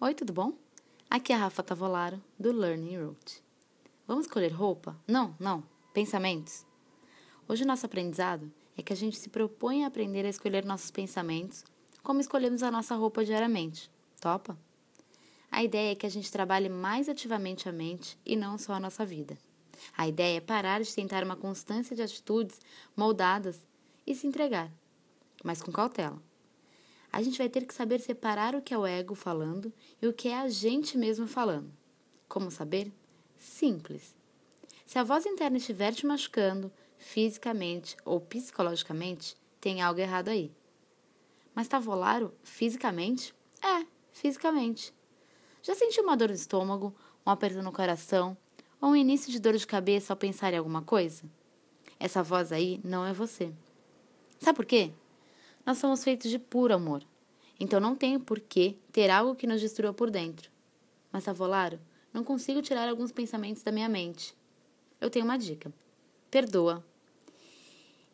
Oi, tudo bom? Aqui é a Rafa Tavolaro, do Learning Route. Vamos escolher roupa? Não, não. Pensamentos? Hoje o nosso aprendizado é que a gente se propõe a aprender a escolher nossos pensamentos como escolhemos a nossa roupa diariamente. Topa? A ideia é que a gente trabalhe mais ativamente a mente e não só a nossa vida. A ideia é parar de tentar uma constância de atitudes moldadas e se entregar, mas com cautela a gente vai ter que saber separar o que é o ego falando e o que é a gente mesmo falando. Como saber? Simples. Se a voz interna estiver te machucando, fisicamente ou psicologicamente, tem algo errado aí. Mas tá volaro fisicamente? É, fisicamente. Já sentiu uma dor no estômago, um aperto no coração ou um início de dor de cabeça ao pensar em alguma coisa? Essa voz aí não é você. Sabe por quê? Nós somos feitos de puro amor. Então não tenho por que ter algo que nos destrua por dentro. Mas, Savolaro, não consigo tirar alguns pensamentos da minha mente. Eu tenho uma dica. Perdoa.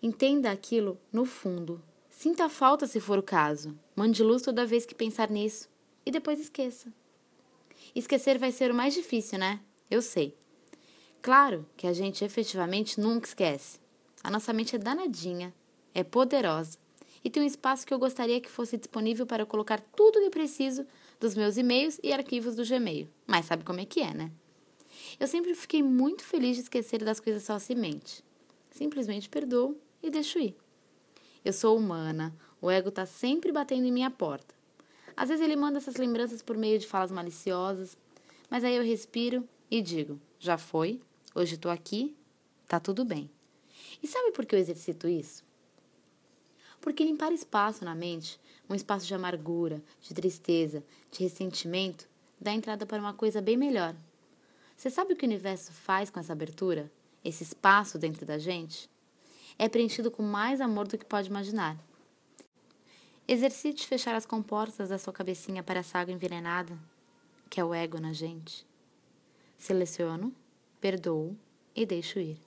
Entenda aquilo no fundo. Sinta falta se for o caso. Mande luz toda vez que pensar nisso. E depois esqueça. Esquecer vai ser o mais difícil, né? Eu sei. Claro que a gente efetivamente nunca esquece. A nossa mente é danadinha, é poderosa e tem um espaço que eu gostaria que fosse disponível para colocar tudo o que preciso dos meus e-mails e arquivos do Gmail. Mas sabe como é que é, né? Eu sempre fiquei muito feliz de esquecer das coisas facilmente. Simplesmente perdoo e deixo ir. Eu sou humana, o ego está sempre batendo em minha porta. Às vezes ele manda essas lembranças por meio de falas maliciosas, mas aí eu respiro e digo: já foi, hoje estou aqui, tá tudo bem. E sabe por que eu exercito isso? Porque limpar espaço na mente, um espaço de amargura, de tristeza, de ressentimento, dá entrada para uma coisa bem melhor. Você sabe o que o universo faz com essa abertura? Esse espaço dentro da gente? É preenchido com mais amor do que pode imaginar. Exercite fechar as comportas da sua cabecinha para essa água envenenada, que é o ego na gente. Seleciono, perdoo e deixo ir.